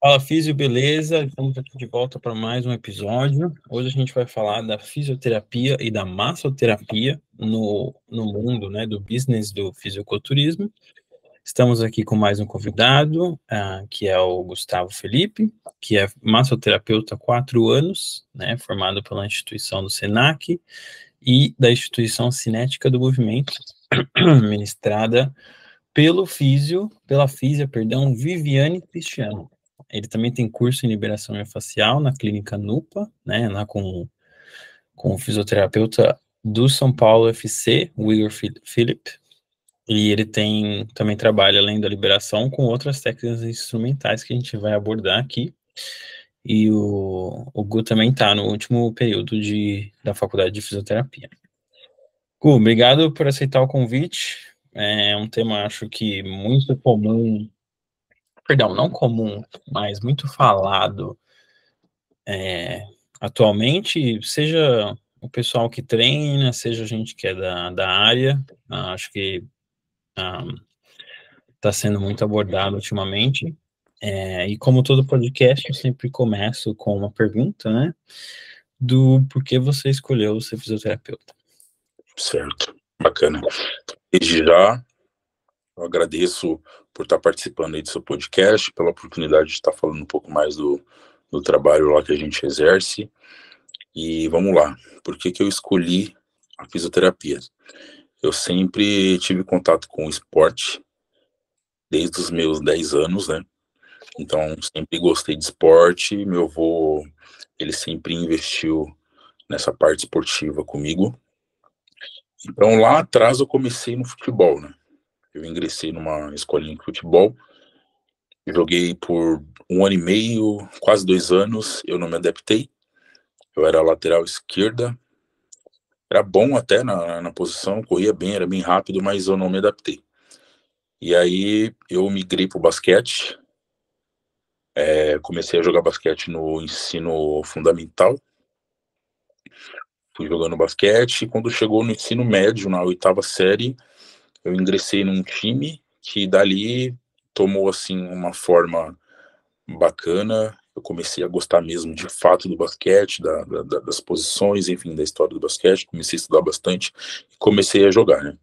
Fala Físio, beleza? Estamos aqui de volta para mais um episódio. Hoje a gente vai falar da fisioterapia e da massoterapia no, no mundo né, do business do fisiculturismo. Estamos aqui com mais um convidado, uh, que é o Gustavo Felipe, que é massoterapeuta há quatro anos, né, formado pela instituição do SENAC e da instituição Cinética do Movimento, ministrada pelo físio, pela físia, perdão, Viviane Cristiano. Ele também tem curso em liberação facial na clínica NUPA, né, lá com, com o fisioterapeuta do São Paulo FC, Will Philip, e ele tem também trabalha além da liberação com outras técnicas instrumentais que a gente vai abordar aqui. E o, o Gu também está no último período de, da faculdade de fisioterapia. Gu, obrigado por aceitar o convite. É um tema, acho que, muito comum perdão, não comum, mas muito falado é, atualmente, seja o pessoal que treina, seja a gente que é da, da área, uh, acho que está ah, sendo muito abordado ultimamente. É, e como todo podcast, eu sempre começo com uma pergunta, né? Do porquê você escolheu ser fisioterapeuta. Certo, bacana. Desde já, eu agradeço por estar participando aí do seu podcast, pela oportunidade de estar falando um pouco mais do, do trabalho lá que a gente exerce. E vamos lá, por que, que eu escolhi a fisioterapia? Eu sempre tive contato com o esporte, desde os meus 10 anos, né? Então, sempre gostei de esporte. Meu avô, ele sempre investiu nessa parte esportiva comigo. Então, lá atrás eu comecei no futebol, né? Eu ingressei numa escolinha de futebol, joguei por um ano e meio, quase dois anos, eu não me adaptei. Eu era lateral esquerda, era bom até na, na posição, corria bem, era bem rápido, mas eu não me adaptei. E aí eu migrei para o basquete, é, comecei a jogar basquete no ensino fundamental, fui jogando basquete, quando chegou no ensino médio, na oitava série, eu ingressei num time que dali tomou assim uma forma bacana. Eu comecei a gostar mesmo de fato do basquete, da, da, das posições, enfim, da história do basquete. Comecei a estudar bastante e comecei a jogar, né?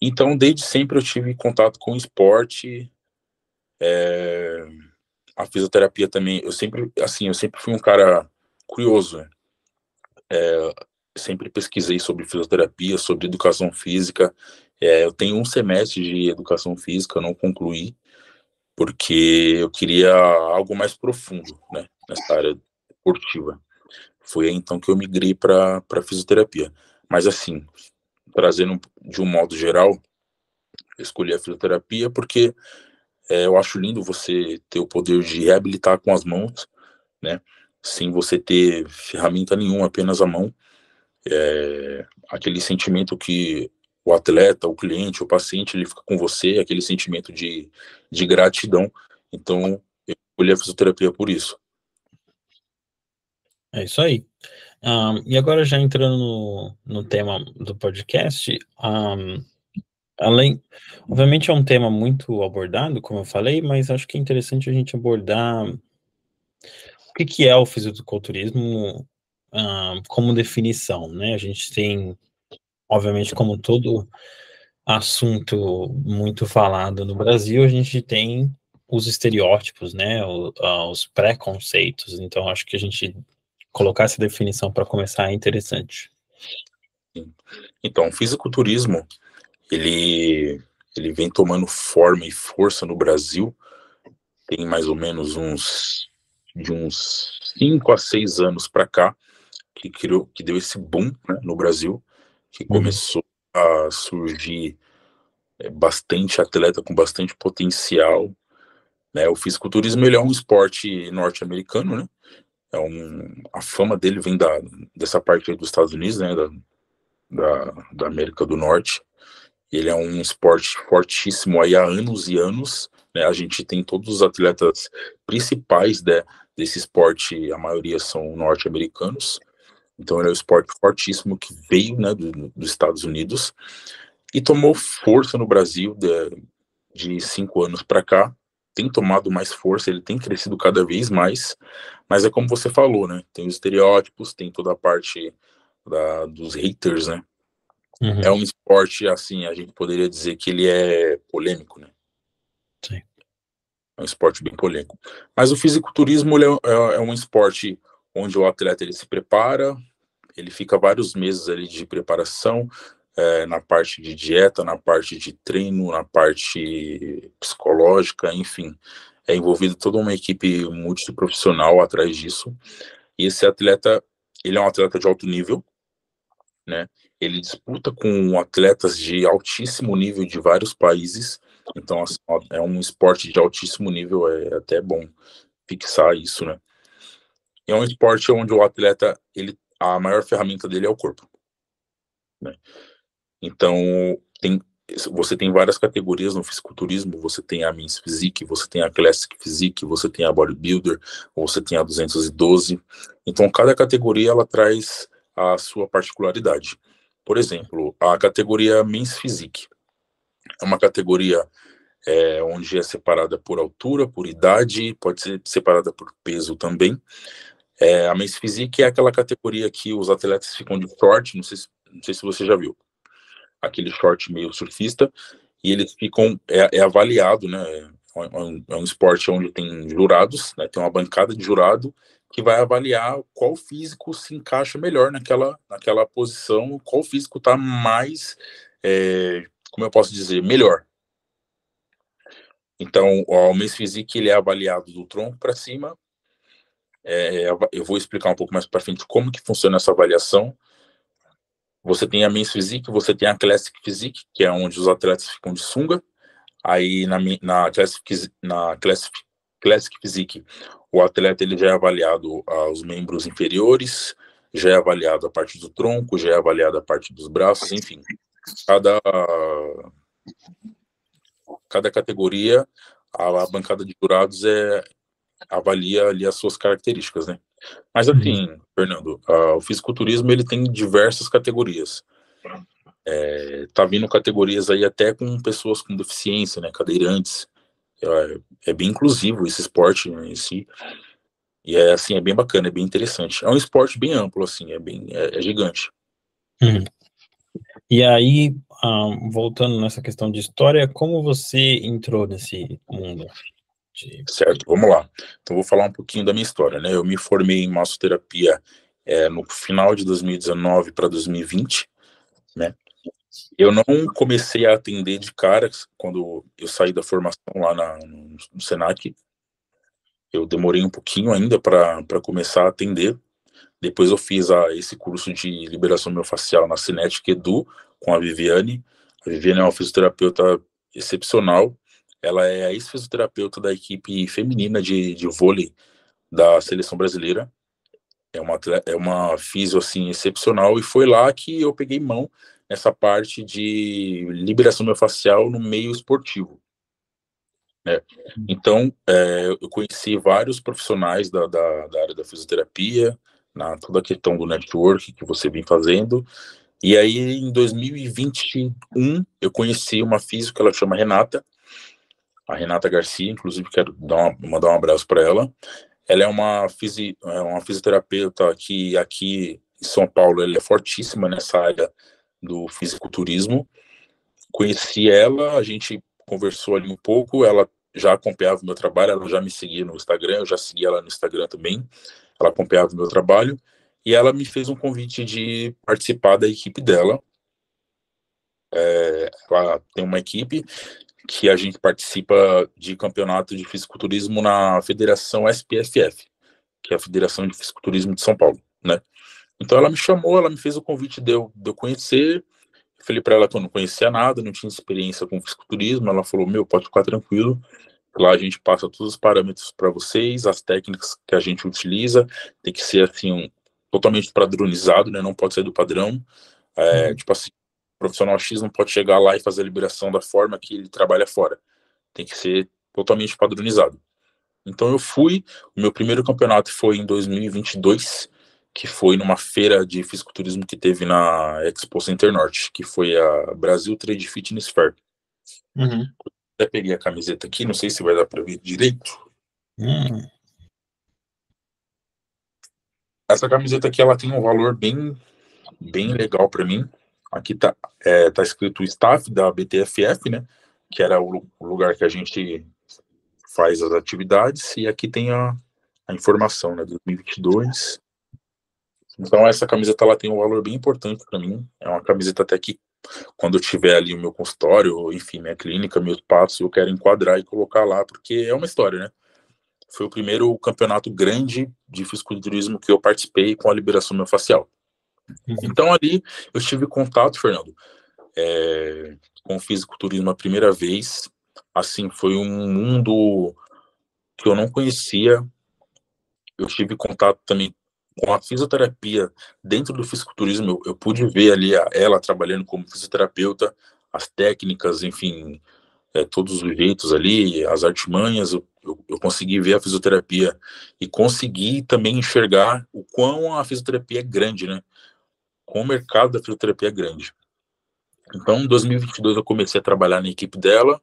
Então, desde sempre eu tive contato com esporte, é, a fisioterapia também. Eu sempre, assim, eu sempre fui um cara curioso. Né? É, sempre pesquisei sobre fisioterapia, sobre educação física. É, eu tenho um semestre de educação física, eu não concluí, porque eu queria algo mais profundo, né, nessa área esportiva. Foi aí então que eu migrei para fisioterapia. Mas assim, trazendo de um modo geral, escolhi a fisioterapia porque é, eu acho lindo você ter o poder de reabilitar com as mãos, né, sem você ter ferramenta nenhuma, apenas a mão. É, aquele sentimento que o atleta, o cliente, o paciente, ele fica com você, aquele sentimento de, de gratidão. Então, eu escolhi a fisioterapia por isso. É isso aí. Um, e agora, já entrando no, no tema do podcast, um, além, obviamente é um tema muito abordado, como eu falei, mas acho que é interessante a gente abordar o que, que é o fisiculturismo um, como definição, né? A gente tem obviamente, como todo assunto muito falado no Brasil, a gente tem os estereótipos, né, os preconceitos. Então, acho que a gente colocar essa definição para começar é interessante. Então, o fisiculturismo, ele, ele vem tomando forma e força no Brasil, tem mais ou menos uns de uns 5 a 6 anos para cá, que criou, que deu esse boom né, no Brasil que uhum. começou a surgir é, bastante atleta com bastante potencial. Né? O fisiculturismo ele é um esporte norte-americano, né? É um, a fama dele vem da, dessa parte dos Estados Unidos, né? Da, da, da América do Norte. Ele é um esporte fortíssimo aí há anos e anos. Né? A gente tem todos os atletas principais de, desse esporte, a maioria são norte-americanos. Então ele é um esporte fortíssimo que veio né, do, dos Estados Unidos e tomou força no Brasil de, de cinco anos para cá. tem tomado mais força, ele tem crescido cada vez mais, mas é como você falou, né? Tem os estereótipos, tem toda a parte da, dos haters, né? Uhum. É um esporte, assim, a gente poderia dizer que ele é polêmico, né? Sim. É um esporte bem polêmico. Mas o fisiculturismo é, é, é um esporte onde o atleta ele se prepara, ele fica vários meses ali de preparação, é, na parte de dieta, na parte de treino, na parte psicológica, enfim. É envolvido toda uma equipe multiprofissional atrás disso. E esse atleta, ele é um atleta de alto nível, né? Ele disputa com atletas de altíssimo nível de vários países. Então, assim, é um esporte de altíssimo nível, é até bom fixar isso, né? É um esporte onde o atleta, ele, a maior ferramenta dele é o corpo. Né? Então, tem, você tem várias categorias no fisiculturismo, você tem a Men's Physique, você tem a Classic Physique, você tem a Bodybuilder, você tem a 212. Então, cada categoria, ela traz a sua particularidade. Por exemplo, a categoria Men's Physique é uma categoria é, onde é separada por altura, por idade, pode ser separada por peso também. É, a Men's Physique é aquela categoria que os atletas ficam de short, não sei, não sei se você já viu aquele short meio surfista, e eles ficam, é, é avaliado, né, é um, é um, esporte onde tem jurados, né, tem uma bancada de jurado que vai avaliar qual físico se encaixa melhor naquela, naquela posição, qual físico está mais, é, como eu posso dizer, melhor. Então, o Men's Physique ele é avaliado do tronco para cima. É, eu vou explicar um pouco mais para frente como que funciona essa avaliação. Você tem a Men's Physique, você tem a Classic Physique, que é onde os atletas ficam de sunga. Aí na, na, Classic, na Classic, Classic Physique, o atleta ele já é avaliado ah, os membros inferiores, já é avaliado a parte do tronco, já é avaliado a parte dos braços, enfim. Cada, cada categoria, a, a bancada de jurados é, avalia ali as suas características, né? Mas uhum. assim, Fernando, uh, o fisiculturismo ele tem diversas categorias. É, tá vindo categorias aí até com pessoas com deficiência, né, cadeirantes. É, é bem inclusivo esse esporte né, em si. E é assim, é bem bacana, é bem interessante. É um esporte bem amplo, assim, é bem é, é gigante. Uhum. E aí, ah, voltando nessa questão de história, como você entrou nesse mundo? Certo, vamos lá. Então, vou falar um pouquinho da minha história, né? Eu me formei em massoterapia é, no final de 2019 para 2020, né? Eu não comecei a atender de cara quando eu saí da formação lá na, no, no Senac. Eu demorei um pouquinho ainda para começar a atender. Depois eu fiz a, esse curso de liberação miofascial na Cinetic Edu com a Viviane. A Viviane é uma fisioterapeuta excepcional ela é a ex-fisioterapeuta da equipe feminina de, de vôlei da seleção brasileira. É uma, é uma fisio, assim, excepcional. E foi lá que eu peguei mão nessa parte de liberação miofascial no meio esportivo. Né? Então, é, eu conheci vários profissionais da, da, da, área da fisioterapia, na toda a questão do network que você vem fazendo. E aí, em 2021, eu conheci uma física, ela chama Renata, a Renata Garcia, inclusive quero uma, mandar um abraço para ela. Ela é uma, fisi, é uma fisioterapeuta que aqui em São Paulo ela é fortíssima nessa área do fisiculturismo. Conheci ela, a gente conversou ali um pouco, ela já acompanhava o meu trabalho, ela já me seguia no Instagram, eu já segui ela no Instagram também, ela acompanhava o meu trabalho, e ela me fez um convite de participar da equipe dela. É, ela tem uma equipe que a gente participa de campeonato de fisiculturismo na Federação SPFF, que é a Federação de Fisiculturismo de São Paulo, né? Então ela me chamou, ela me fez o convite de eu, de eu conhecer. Eu falei para ela que eu não conhecia nada, não tinha experiência com fisiculturismo. Ela falou: Meu, pode ficar tranquilo. Lá a gente passa todos os parâmetros para vocês, as técnicas que a gente utiliza. Tem que ser assim, um, totalmente padronizado, né? Não pode ser do padrão. É, uhum. Tipo assim, profissional X não pode chegar lá e fazer a liberação da forma que ele trabalha fora. Tem que ser totalmente padronizado. Então eu fui, o meu primeiro campeonato foi em 2022, que foi numa feira de fisiculturismo que teve na Expo Center Norte, que foi a Brasil Trade Fitness Fair. Uhum. Até peguei a camiseta aqui, não sei se vai dar para ver direito. Hum. Essa camiseta aqui, ela tem um valor bem, bem legal para mim. Aqui tá, é, tá escrito staff da BTFF, né? Que era o, lugar que a gente faz as atividades. E aqui tem a, a informação, né? 2022. Então essa camiseta ela tem um valor bem importante para mim. É uma camiseta até que quando eu tiver ali o meu consultório, enfim, minha clínica, meu espaço, eu quero enquadrar e colocar lá, porque é uma história, né? Foi o primeiro campeonato grande de fisiculturismo que eu participei com a liberação miofascial. Uhum. Então ali eu tive contato, Fernando, é, com o fisiculturismo a primeira vez. Assim, foi um mundo que eu não conhecia. Eu tive contato também com a fisioterapia dentro do fisiculturismo, eu, eu pude ver ali a, ela trabalhando como fisioterapeuta, as técnicas, enfim, é, todos os jeitos ali, as artimanhas, eu, eu, eu, consegui ver a fisioterapia e consegui também enxergar o quão a fisioterapia é grande, né? Com o mercado da fisioterapia é grande. Então, em 2022 eu comecei a trabalhar na equipe dela,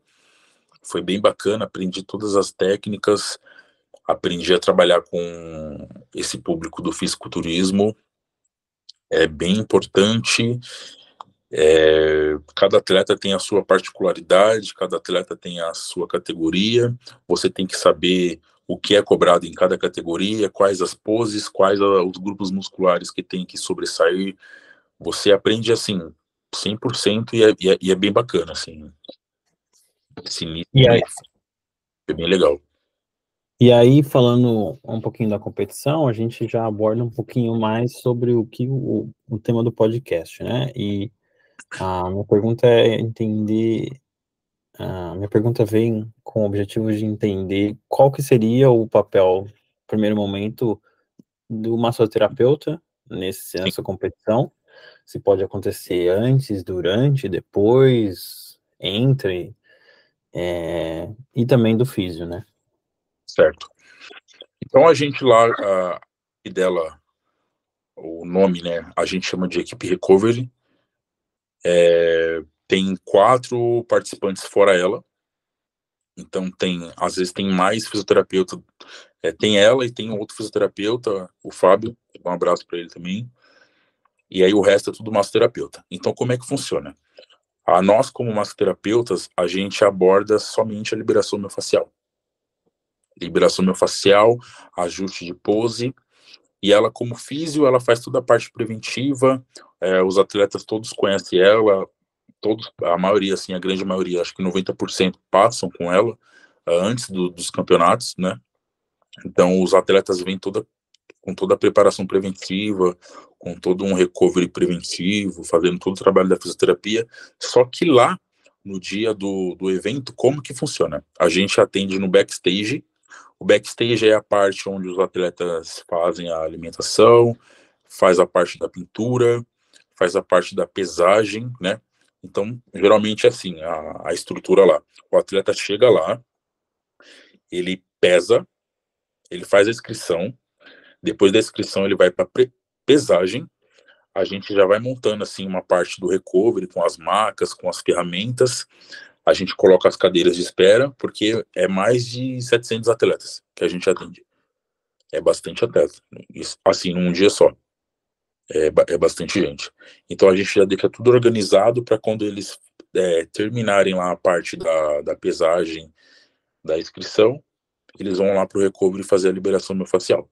foi bem bacana, aprendi todas as técnicas, aprendi a trabalhar com esse público do fisiculturismo. É bem importante. É, cada atleta tem a sua particularidade, cada atleta tem a sua categoria. Você tem que saber o que é cobrado em cada categoria, quais as poses, quais os grupos musculares que tem que sobressair. Você aprende assim 100% e é, e é, e é bem bacana assim. E aí? é bem legal. E aí, falando um pouquinho da competição, a gente já aborda um pouquinho mais sobre o que o, o tema do podcast, né? E a minha pergunta é entender, a minha pergunta vem com o objetivo de entender qual que seria o papel, no primeiro momento, do massoterapeuta nesse, nessa competição, se pode acontecer antes, durante, depois, entre, é, e também do físio, né? Certo. Então a gente lá, a, e dela, o nome, né? A gente chama de equipe recovery. É, tem quatro participantes fora ela. Então tem, às vezes tem mais fisioterapeuta. É, tem ela e tem outro fisioterapeuta, o Fábio. Um abraço para ele também. E aí o resto é tudo massoterapeuta. Então como é que funciona? A nós como massoterapeutas, a gente aborda somente a liberação miofascial liberação miofascial, ajuste de pose, e ela como físio, ela faz toda a parte preventiva, é, os atletas todos conhecem ela, todos, a maioria, assim, a grande maioria, acho que 90% passam com ela é, antes do, dos campeonatos, né? Então, os atletas vêm toda, com toda a preparação preventiva, com todo um recovery preventivo, fazendo todo o trabalho da fisioterapia, só que lá, no dia do, do evento, como que funciona? A gente atende no backstage, o backstage é a parte onde os atletas fazem a alimentação, faz a parte da pintura, faz a parte da pesagem, né? Então, geralmente é assim, a, a estrutura lá. O atleta chega lá, ele pesa, ele faz a inscrição, depois da inscrição ele vai para pesagem, a gente já vai montando assim uma parte do recovery com as macas, com as ferramentas, a gente coloca as cadeiras de espera, porque é mais de 700 atletas que a gente atende. É bastante atleta, assim, num dia só. É, é bastante gente. Então a gente já deixa tudo organizado para quando eles é, terminarem lá a parte da, da pesagem, da inscrição, eles vão lá para o recovery fazer a liberação miofascial.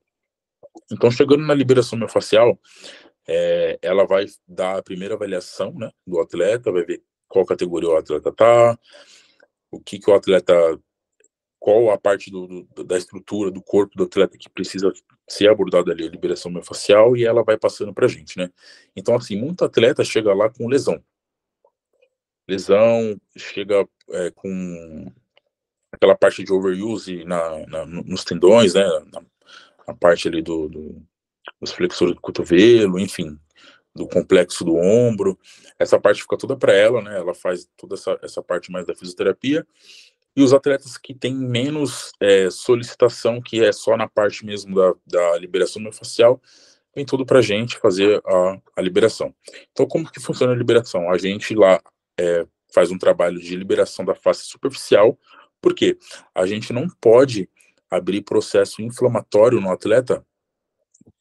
Então, chegando na liberação miofascial, é, ela vai dar a primeira avaliação né, do atleta, vai ver qual categoria o atleta tá, o que que o atleta, qual a parte do, do, da estrutura do corpo do atleta que precisa ser abordada ali, a liberação miofascial, e ela vai passando pra gente, né? Então, assim, muito atleta chega lá com lesão. Lesão, chega é, com aquela parte de overuse na, na nos tendões, né? Na, na parte ali do, do, dos flexores do cotovelo, enfim, do complexo do ombro. Essa parte fica toda para ela, né? Ela faz toda essa, essa parte mais da fisioterapia. E os atletas que têm menos é, solicitação, que é só na parte mesmo da, da liberação miofascial, vem tudo para a gente fazer a, a liberação. Então, como que funciona a liberação? A gente lá é, faz um trabalho de liberação da face superficial, porque a gente não pode abrir processo inflamatório no atleta,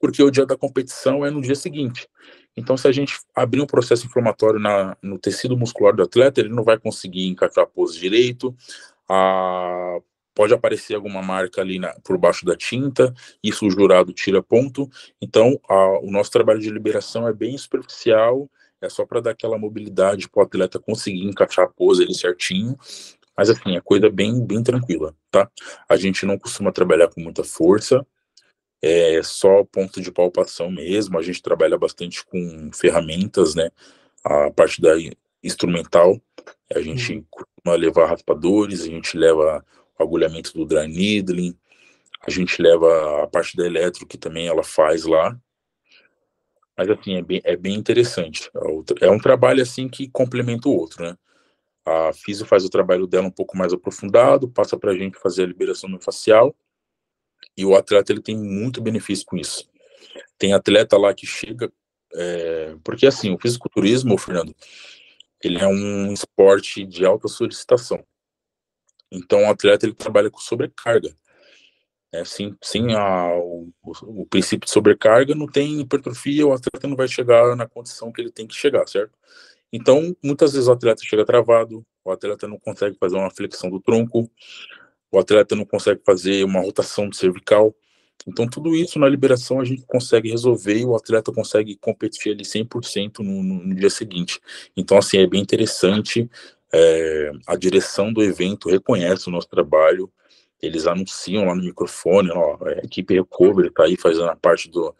porque o dia da competição é no dia seguinte. Então, se a gente abrir um processo inflamatório na, no tecido muscular do atleta, ele não vai conseguir encaixar a pose direito, a, pode aparecer alguma marca ali na, por baixo da tinta, isso o jurado tira ponto. Então, a, o nosso trabalho de liberação é bem superficial, é só para dar aquela mobilidade para o atleta conseguir encaixar a pose ali certinho. Mas assim, é coisa bem, bem tranquila, tá? A gente não costuma trabalhar com muita força, é só ponto de palpação mesmo. A gente trabalha bastante com ferramentas, né? A parte da instrumental, a gente. Costuma levar raspadores, a gente leva o agulhamento do dry needling, a gente leva a parte da eletro que também ela faz lá. Mas assim, é bem, é bem interessante. É, um trabalho assim que complementa o outro, né? A Fisio faz o trabalho dela um pouco mais aprofundado, passa para a gente fazer a liberação no facial e o atleta ele tem muito benefício com isso. Tem atleta lá que chega, é, porque assim, o fisiculturismo, Fernando, ele é um esporte de alta solicitação. Então o atleta ele trabalha com sobrecarga. É, sem sem a, o, o, princípio de sobrecarga, não tem hipertrofia, o atleta não vai chegar na condição que ele tem que chegar, certo? Então, muitas vezes o atleta chega travado, o atleta não consegue fazer uma flexão do tronco, o atleta não consegue fazer uma rotação do cervical. Então, tudo isso na liberação a gente consegue resolver e o atleta consegue competir ali 100% no, no, dia seguinte. Então, assim, é bem interessante. É, a direção do evento reconhece o nosso trabalho, eles anunciam lá no microfone, ó, a equipe Recovery está aí fazendo a parte do,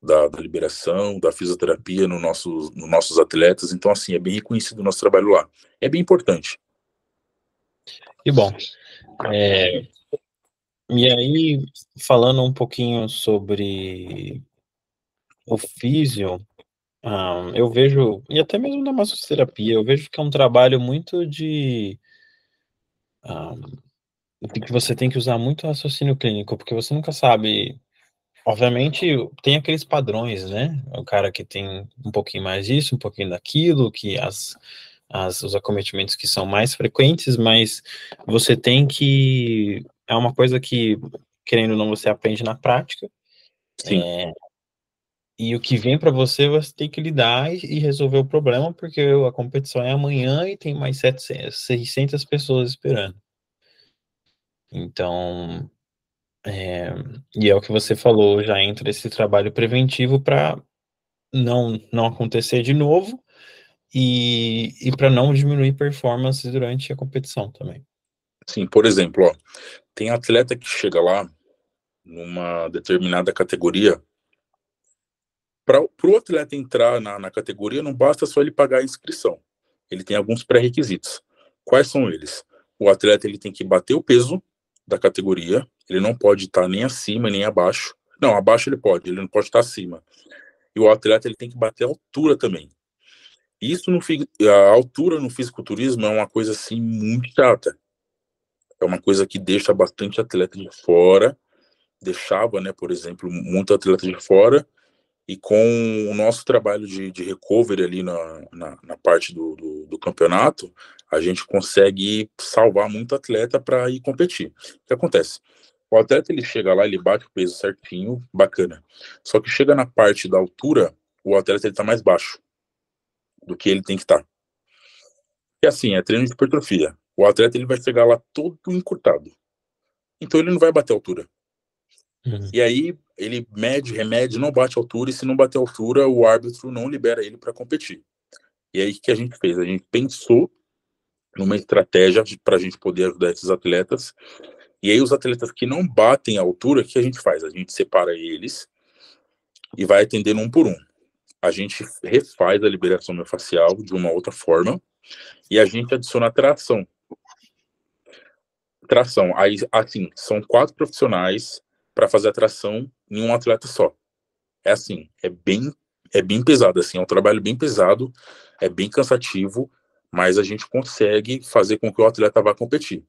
da, da, liberação, da fisioterapia no nosso, nos nossos atletas. Então, assim, é bem reconhecido o nosso trabalho lá. É bem importante. Que bom. É, e aí, falando um pouquinho sobre o físio, um, eu vejo, e até mesmo na massoterapia, eu vejo que é um trabalho muito de. Um, que você tem que usar muito raciocínio clínico, porque você nunca sabe. Obviamente, tem aqueles padrões, né? O cara que tem um pouquinho mais disso, um pouquinho daquilo, que as as, os acometimentos que são mais frequentes, mas você tem que. É uma coisa que, querendo ou não, você aprende na prática. Sim. É, e o que vem para você, você tem que lidar e, e, resolver o problema, porque a competição é amanhã e tem mais 700, 600 pessoas esperando. Então, é, e é o que você falou, já entra esse trabalho preventivo para não, não acontecer de novo e, e para não diminuir performance durante a competição também. Sim, por exemplo, ó, tem atleta que chega lá numa determinada categoria. Para o atleta entrar na, na categoria, não basta só ele pagar a inscrição. Ele tem alguns pré-requisitos. Quais são eles? O atleta ele tem que bater o peso da categoria, ele não pode estar nem acima nem abaixo. Não, abaixo ele pode, ele não pode estar acima. E o atleta ele tem que bater a altura também. Isso no a altura no fisiculturismo é uma coisa assim muito chata. É uma coisa que deixa bastante atleta de fora, deixava, né, por exemplo, muito atleta de fora. E com o nosso trabalho de, de recovery ali na, na, na parte do, do, do, campeonato, a gente consegue salvar muito atleta para ir competir. O que acontece? O atleta ele chega lá, ele bate o peso certinho, bacana. Só que chega na parte da altura, o atleta ele tá mais baixo do que ele tem que estar. E assim, é treino de hipertrofia. O atleta ele vai chegar lá todo encurtado. Então ele não vai bater altura. Uhum. E aí ele mede, remede, não bate altura, e se não bater altura, o árbitro não libera ele para competir. E aí o que a gente fez? A gente pensou numa estratégia para a gente poder ajudar esses atletas. E aí os atletas que não batem a altura, o que a gente faz? A gente separa eles e vai atendendo um por um a gente refaz a liberação miofascial de uma outra forma e a gente adiciona tração. Tração. Aí, assim, são quatro profissionais para fazer a tração em um atleta só. É assim, é bem, é bem pesado, assim, é um trabalho bem pesado, é bem cansativo, mas a gente consegue fazer com que o atleta vá competir.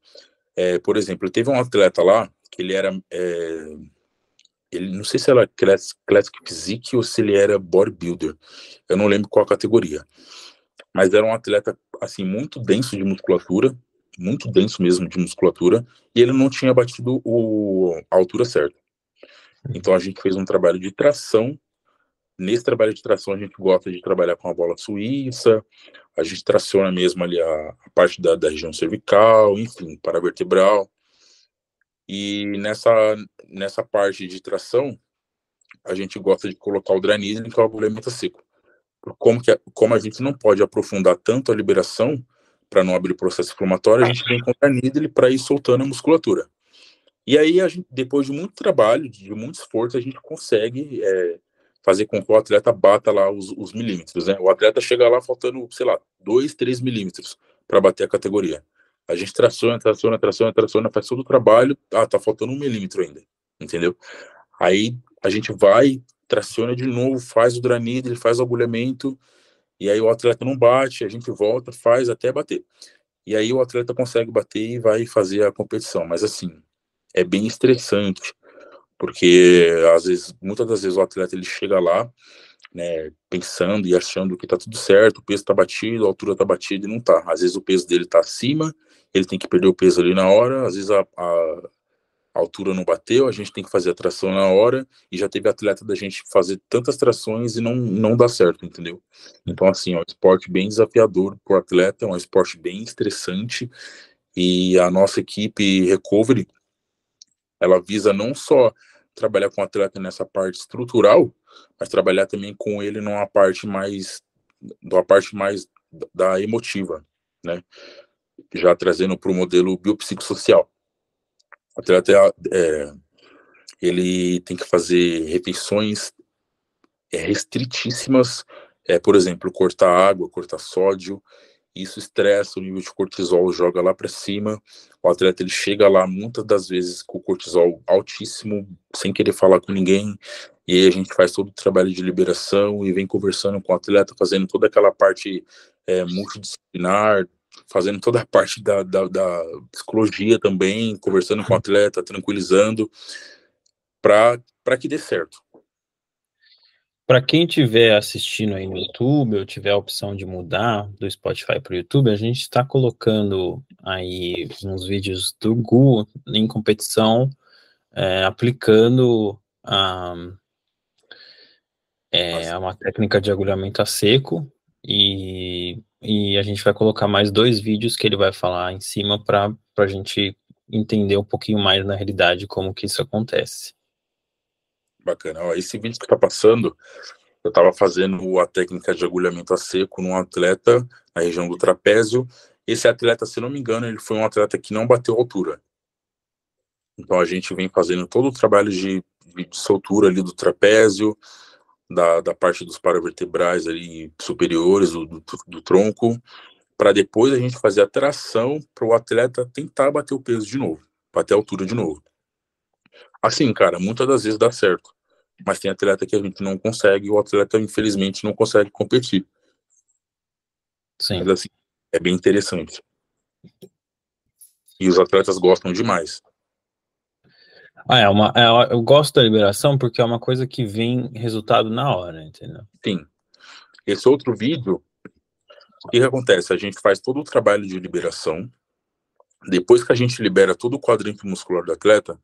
É, por exemplo, teve um atleta lá que ele era é, ele não sei se era Classic, Classic Physique ou se ele era bodybuilder. Eu não lembro qual categoria. mas era um atleta assim muito denso de musculatura, muito denso mesmo de musculatura, e ele não tinha batido o, a altura certa. Então a gente fez um trabalho de tração. Nesse trabalho de tração a gente gosta de trabalhar com a bola suíça, a gente traciona mesmo ali a, a parte da, da, região cervical, enfim, paravertebral. E nessa, nessa parte de tração, a gente gosta de colocar o dranismo, que é o agulhamento seco. Como, que, como a gente não pode aprofundar tanto a liberação, para não abrir o processo inflamatório, a gente vem com a Nidle para ir soltando a musculatura. E aí, a gente, depois de muito trabalho, de muito esforço, a gente consegue é, fazer com que o atleta bata lá os, os, milímetros, né? O atleta chega lá faltando, sei lá, 2, 3 milímetros para bater a categoria. A gente traciona, traciona, traciona, traciona, faz todo o trabalho, ah, tá faltando um milímetro ainda, entendeu? Aí a gente vai, traciona de novo, faz o ele faz o agulhamento, e aí o atleta não bate, a gente volta, faz até bater. E aí o atleta consegue bater e vai fazer a competição. Mas assim, é bem estressante, porque às vezes, muitas das vezes o atleta ele chega lá, né, pensando e achando que tá tudo certo, o peso tá batido, a altura tá batida e não tá. Às vezes o peso dele tá acima, ele tem que perder o peso ali na hora, às vezes a, a a altura não bateu, a gente tem que fazer a tração na hora, e já teve atleta da gente fazer tantas trações e não, não dá certo, entendeu? Então, assim, é um esporte bem desafiador para o atleta, é um esporte bem estressante, e a nossa equipe Recovery, ela visa não só trabalhar com o atleta nessa parte estrutural, mas trabalhar também com ele numa parte mais, numa parte mais da emotiva, né? Já trazendo para o modelo biopsicossocial o atleta é, ele tem que fazer refeições é, restritíssimas, é, por exemplo, cortar água, cortar sódio, isso estressa o nível de cortisol, joga lá para cima. O atleta ele chega lá muitas das vezes com o cortisol altíssimo, sem querer falar com ninguém. E aí a gente faz todo o trabalho de liberação e vem conversando com o atleta, fazendo toda aquela parte é, multidisciplinar, fazendo toda a parte da, da, da psicologia também, conversando com o atleta, tranquilizando, para que dê certo. Para quem estiver assistindo aí no YouTube ou tiver a opção de mudar do Spotify para o YouTube, a gente está colocando aí uns vídeos do Gu em competição, é, aplicando a, é, uma técnica de agulhamento a seco e e a gente vai colocar mais dois vídeos que ele vai falar em cima para a gente entender um pouquinho mais na realidade como que isso acontece. Bacana. Ó, esse vídeo que está passando, eu estava fazendo a técnica de agulhamento a seco num atleta na região do trapézio. Esse atleta, se não me engano, ele foi um atleta que não bateu altura. Então a gente vem fazendo todo o trabalho de, de soltura ali do trapézio, da, da parte dos paravertebrais ali superiores do, do, do tronco, para depois a gente fazer a tração para o atleta tentar bater o peso de novo, bater a altura de novo. Assim, cara, muitas das vezes dá certo, mas tem atleta que a gente não consegue, e o atleta infelizmente não consegue competir. Sim. Mas assim, é bem interessante. E os atletas gostam demais. Ah, é uma, é, eu gosto da liberação porque é uma coisa que vem resultado na hora, entendeu? Sim. Esse outro vídeo, o que, que acontece? A gente faz todo o trabalho de liberação. Depois que a gente libera todo o quadrante muscular do atleta,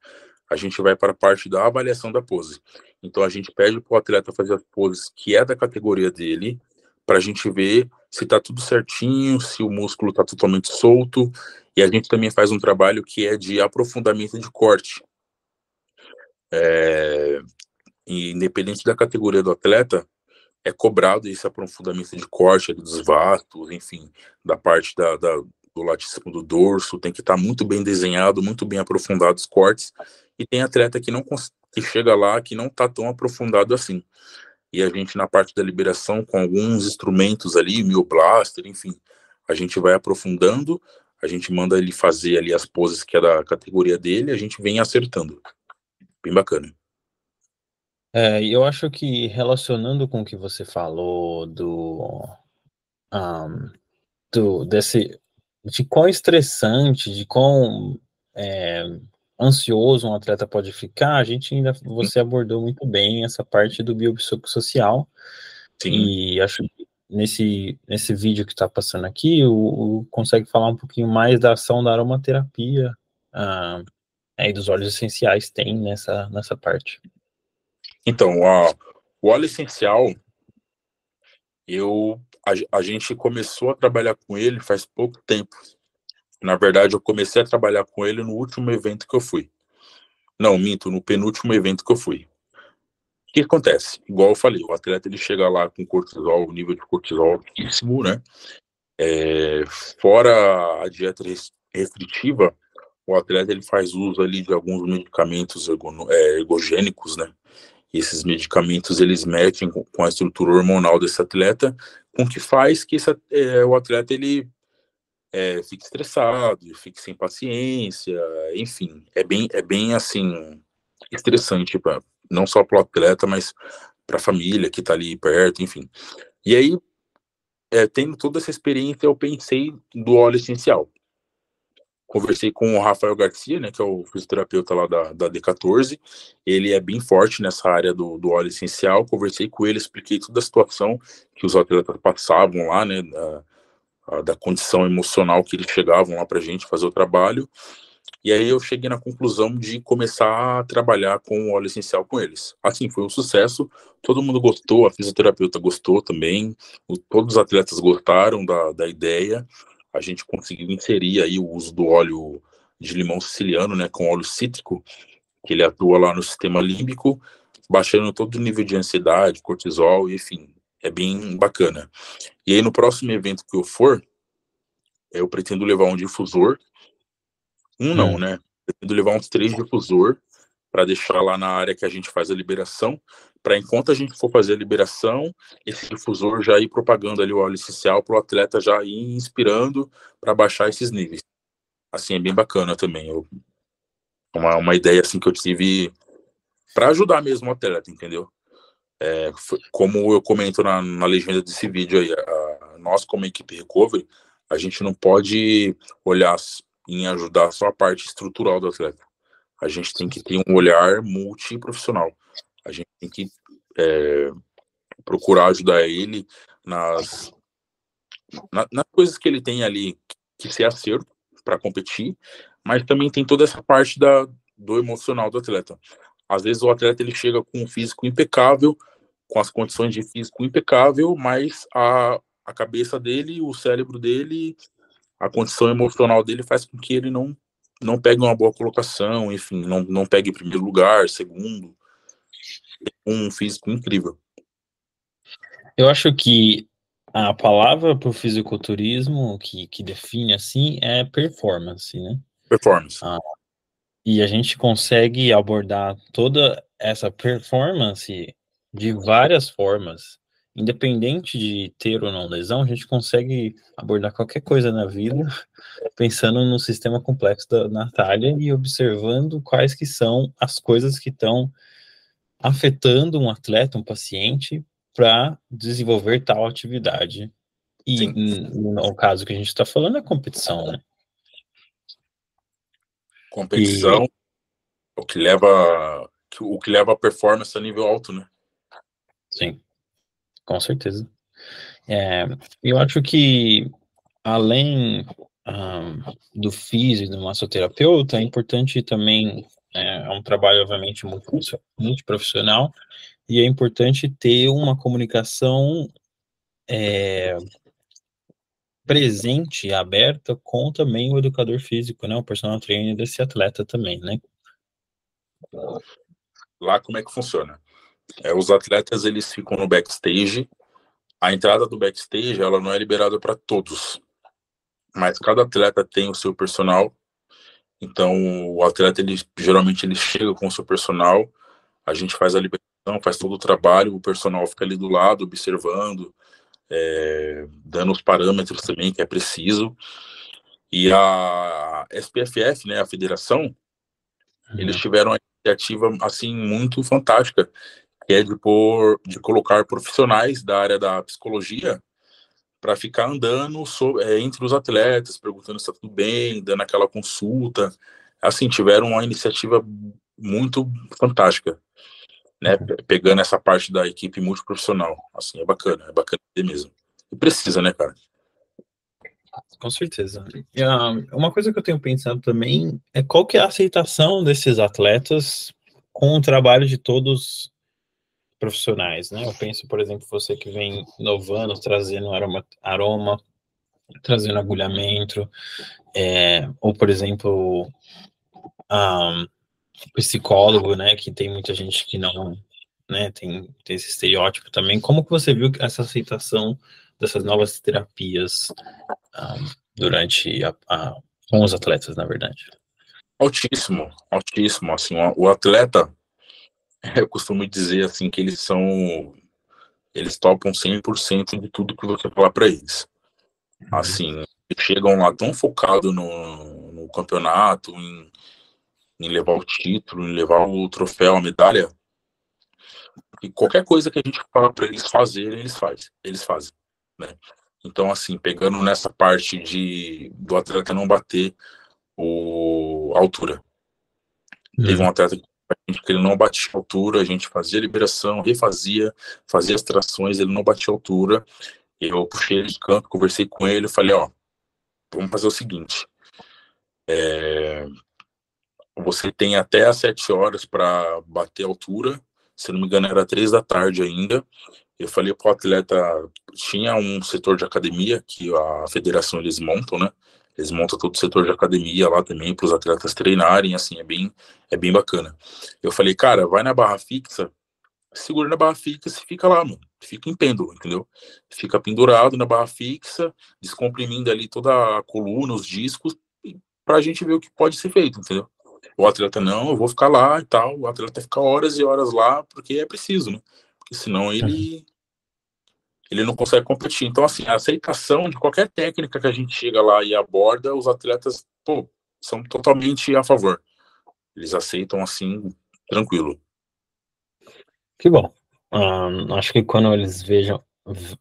a gente vai para a parte da avaliação da pose. Então a gente pede para o atleta fazer as poses que é da categoria dele, para a gente ver se está tudo certinho, se o músculo está totalmente solto. E a gente também faz um trabalho que é de aprofundamento de corte. É, independente da categoria do atleta, é cobrado esse aprofundamento de corte dos vastos, enfim, da parte da, da do latíssimo do dorso, tem que estar tá muito bem desenhado, muito bem aprofundado os cortes, e tem atleta que não que chega lá que não está tão aprofundado assim. E a gente na parte da liberação com alguns instrumentos ali, mioblaster, enfim, a gente vai aprofundando, a gente manda ele fazer ali as poses que é da categoria dele, a gente vem acertando bem bacana. É, eu acho que relacionando com o que você falou do, um, do desse de quão estressante, de quão é, ansioso um atleta pode ficar, a gente ainda você abordou muito bem essa parte do biopsicossocial. Sim. E acho nesse, nesse vídeo que está passando aqui, o, o, consegue falar um pouquinho mais da ação da aromaterapia ah, aí dos óleos essenciais tem nessa, nessa parte. Então, a, o óleo essencial, eu a, a gente começou a trabalhar com ele faz pouco tempo. Na verdade, eu comecei a trabalhar com ele no último evento que eu fui. Não, minto, no penúltimo evento que eu fui. O que acontece? Igual eu falei, o atleta ele chega lá com cortisol, o nível de cortisol altíssimo, né? É, fora a dieta restritiva, o atleta ele faz uso ali de alguns medicamentos é, ergogênicos, né? E esses medicamentos eles mexem com a estrutura hormonal desse atleta, com que faz que esse, é, o atleta ele é, fique estressado, fique sem paciência, enfim, é bem, é bem assim estressante para não só para o atleta, mas para a família que está ali perto, enfim. E aí, é, tendo toda essa experiência, eu pensei do óleo essencial conversei com o Rafael Garcia, né, que é o fisioterapeuta lá da, da D14, ele é bem forte nessa área do, do óleo essencial, conversei com ele, expliquei toda a situação que os atletas passavam lá, né, da, da condição emocional que eles chegavam lá pra gente fazer o trabalho, e aí eu cheguei na conclusão de começar a trabalhar com o óleo essencial com eles. Assim, foi um sucesso, todo mundo gostou, a fisioterapeuta gostou também, o, todos os atletas gostaram da, da ideia, a gente conseguiu inserir aí o uso do óleo de limão siciliano, né, com óleo cítrico, que ele atua lá no sistema límbico, baixando todo o nível de ansiedade, cortisol, enfim, é bem bacana. E aí no próximo evento que eu for, eu pretendo levar um difusor, um não, hum. né? Pretendo levar uns três difusor para deixar lá na área que a gente faz a liberação, para enquanto a gente for fazer a liberação, esse difusor já ir propagando ali o óleo essencial para o atleta já ir inspirando para baixar esses níveis. Assim, é bem bacana também. Eu, uma, uma ideia assim que eu tive para ajudar mesmo o atleta, entendeu? É, como eu comento na, na legenda desse vídeo aí, a, nós como equipe recovery, a gente não pode olhar em ajudar só a parte estrutural do atleta. A gente tem que ter um olhar multiprofissional. A gente tem que é, procurar ajudar ele nas, na, nas coisas que ele tem ali que ser acerto para competir, mas também tem toda essa parte da, do emocional do atleta. Às vezes o atleta ele chega com um físico impecável, com as condições de físico impecável, mas a, a cabeça dele, o cérebro dele, a condição emocional dele faz com que ele não não pegue uma boa colocação, enfim, não, não pegue primeiro lugar, segundo um físico incrível. Eu acho que a palavra para o fisiculturismo que, que define assim é performance, né? Performance. Ah, e a gente consegue abordar toda essa performance de várias formas. Independente de ter ou não lesão, a gente consegue abordar qualquer coisa na vida pensando no sistema complexo da Natália e observando quais que são as coisas que estão afetando um atleta, um paciente, para desenvolver tal atividade. E no caso que a gente está falando é competição, né? Competição, e... o que leva o que leva a performance a nível alto, né? Sim, com certeza. É, eu acho que além um, do físico, do massoterapeuta, é importante também é, é um trabalho, obviamente, muito, muito profissional, e é importante ter uma comunicação é, presente, aberta, com também o educador físico, né, o personal trainer desse atleta também, né? Lá como é que funciona? É, os atletas eles ficam no backstage. A entrada do backstage ela não é liberada para todos, mas cada atleta tem o seu personal então, o atleta, ele, geralmente, ele chega com o seu personal, a gente faz a liberação, faz todo o trabalho, o personal fica ali do lado, observando, é, dando os parâmetros também que é preciso. E a SPFF, né, a federação, uhum. eles tiveram uma iniciativa, assim, muito fantástica, que é de, por, de colocar profissionais da área da psicologia para ficar andando sobre, é, entre os atletas, perguntando se está tudo bem, dando aquela consulta. Assim, tiveram uma iniciativa muito fantástica, né? Uhum. Pegando essa parte da equipe multiprofissional. Assim, é bacana, é bacana mesmo. E precisa, né, cara? Com certeza. E, uh, uma coisa que eu tenho pensado também é qual que é a aceitação desses atletas com o trabalho de todos profissionais, né? Eu penso, por exemplo, você que vem inovando, trazendo aroma, aroma trazendo agulhamento, é, ou, por exemplo, um, psicólogo, né, que tem muita gente que não, né, tem, tem esse estereótipo também. Como que você viu essa aceitação dessas novas terapias um, durante a, a, com os atletas, na verdade? Altíssimo, altíssimo. Assim, o atleta, eu costumo dizer assim que eles são, eles topam 100% de tudo que você falar para eles. Uhum. Assim, chegam lá tão focados no, no campeonato, em, em levar o título, em levar o troféu, a medalha, e qualquer coisa que a gente fala para eles fazerem, eles fazem, eles fazem, né? Então, assim, pegando nessa parte de do atleta não bater o a altura. Uhum. Teve um atleta que ele não batia altura, a gente fazia liberação, refazia, fazia as trações, ele não batia altura. Eu puxei ele de canto, conversei com ele, falei, ó, vamos fazer o seguinte. É, você tem até às sete horas para bater altura. Se não me engano, era três da tarde ainda. Eu falei para o atleta, tinha um setor de academia que a federação eles montam, né? Eles montam todo o setor de academia lá também para os atletas treinarem, assim, é bem, é bem bacana. Eu falei, cara, vai na barra fixa, segura na barra fixa e fica lá, mano. Fica em pêndulo, entendeu? Fica pendurado na barra fixa, descomprimindo ali toda a coluna, os discos, para a gente ver o que pode ser feito, entendeu? O atleta, não, eu vou ficar lá e tal. O atleta fica horas e horas lá, porque é preciso, né? Porque senão ele. Ele não consegue competir. Então, assim, a aceitação de qualquer técnica que a gente chega lá e aborda, os atletas, pô, são totalmente a favor. Eles aceitam assim, tranquilo. Que bom. Um, acho que quando eles vejam,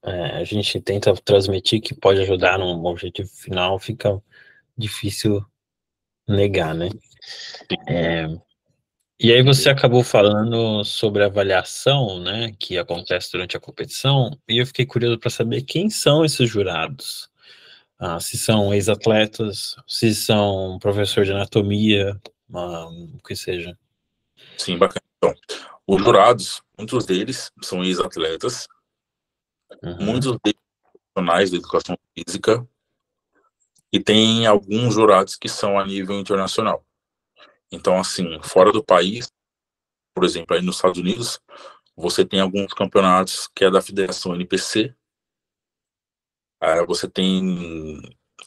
é, a gente tenta transmitir que pode ajudar num objetivo final, fica difícil negar, né? É, e aí você acabou falando sobre a avaliação, né, que acontece durante a competição, e eu fiquei curioso para saber quem são esses jurados. Ah, se são ex-atletas, se são professor de anatomia, ah, o que seja. Sim, bacana. Então, os jurados, muitos deles são ex-atletas, uhum. muitos deles profissionais da educação física, e tem alguns jurados que são a nível internacional. Então, assim, fora do país, por exemplo, aí nos Estados Unidos, você tem alguns campeonatos que é da Federação NPC, você tem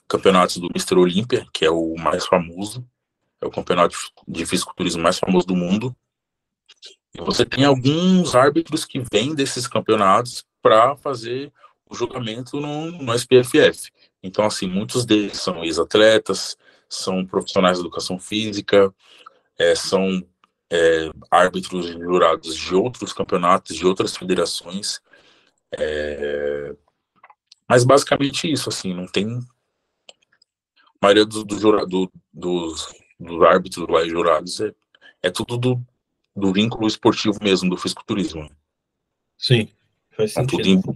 campeonatos do Mr. Olímpia, que é o mais famoso, é o campeonato de fisiculturismo mais famoso do mundo. E você tem alguns árbitros que vêm desses campeonatos para fazer o julgamento no, no SPFF. Então, assim, muitos deles são ex-atletas, são profissionais de educação física, é, são é, árbitros jurados de outros campeonatos, de outras federações. É, mas basicamente isso, assim, não tem. A maioria dos, do, do, dos, dos árbitros lá e jurados é, é tudo do, do vínculo esportivo mesmo, do fisiculturismo. Sim, faz tá sentido. tudo